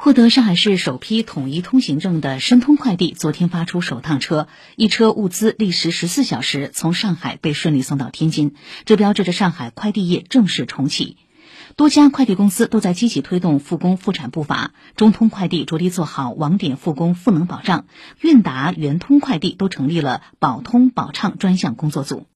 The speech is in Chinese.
获得上海市首批统一通行证的申通快递昨天发出首趟车，一车物资历时十四小时从上海被顺利送到天津，这标志着上海快递业正式重启。多家快递公司都在积极推动复工复产步伐，中通快递着力做好网点复工赋能保障，韵达、圆通快递都成立了保通保畅专项工作组。